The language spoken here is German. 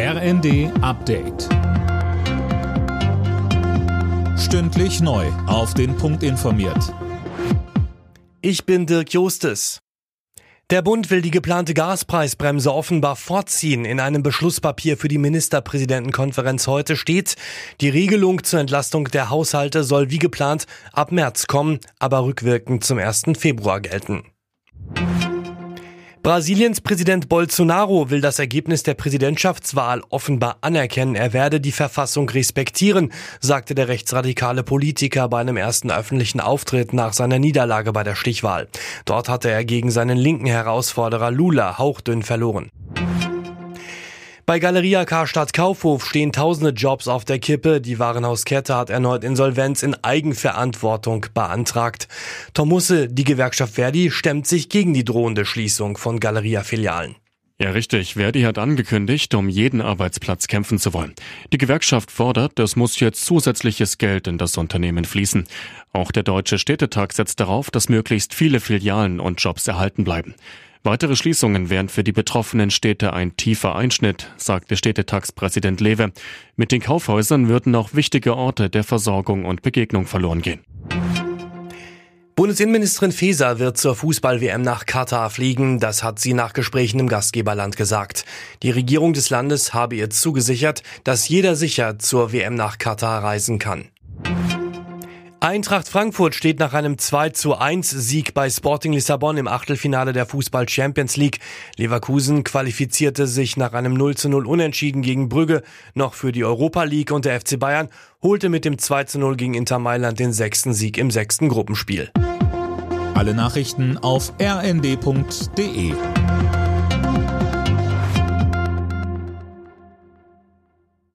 RND Update. Stündlich neu. Auf den Punkt informiert. Ich bin Dirk Jostes. Der Bund will die geplante Gaspreisbremse offenbar vorziehen. In einem Beschlusspapier für die Ministerpräsidentenkonferenz heute steht, die Regelung zur Entlastung der Haushalte soll wie geplant ab März kommen, aber rückwirkend zum 1. Februar gelten. Brasiliens Präsident Bolsonaro will das Ergebnis der Präsidentschaftswahl offenbar anerkennen. Er werde die Verfassung respektieren, sagte der rechtsradikale Politiker bei einem ersten öffentlichen Auftritt nach seiner Niederlage bei der Stichwahl. Dort hatte er gegen seinen linken Herausforderer Lula hauchdünn verloren. Bei Galeria Karstadt Kaufhof stehen tausende Jobs auf der Kippe. Die Warenhauskette hat erneut Insolvenz in Eigenverantwortung beantragt. Tom Musse, die Gewerkschaft Verdi, stemmt sich gegen die drohende Schließung von Galeria-Filialen. Ja, richtig. Verdi hat angekündigt, um jeden Arbeitsplatz kämpfen zu wollen. Die Gewerkschaft fordert, es muss jetzt zusätzliches Geld in das Unternehmen fließen. Auch der Deutsche Städtetag setzt darauf, dass möglichst viele Filialen und Jobs erhalten bleiben. Weitere Schließungen wären für die betroffenen Städte ein tiefer Einschnitt, sagte Städtetagspräsident Lewe. Mit den Kaufhäusern würden auch wichtige Orte der Versorgung und Begegnung verloren gehen. Bundesinnenministerin Faeser wird zur Fußball-WM nach Katar fliegen. Das hat sie nach Gesprächen im Gastgeberland gesagt. Die Regierung des Landes habe ihr zugesichert, dass jeder sicher zur WM nach Katar reisen kann. Eintracht Frankfurt steht nach einem 2 zu 1 Sieg bei Sporting Lissabon im Achtelfinale der Fußball Champions League. Leverkusen qualifizierte sich nach einem 0 zu 0 Unentschieden gegen Brügge noch für die Europa League und der FC Bayern holte mit dem 2 zu 0 gegen Inter Mailand den sechsten Sieg im sechsten Gruppenspiel. Alle Nachrichten auf rnd.de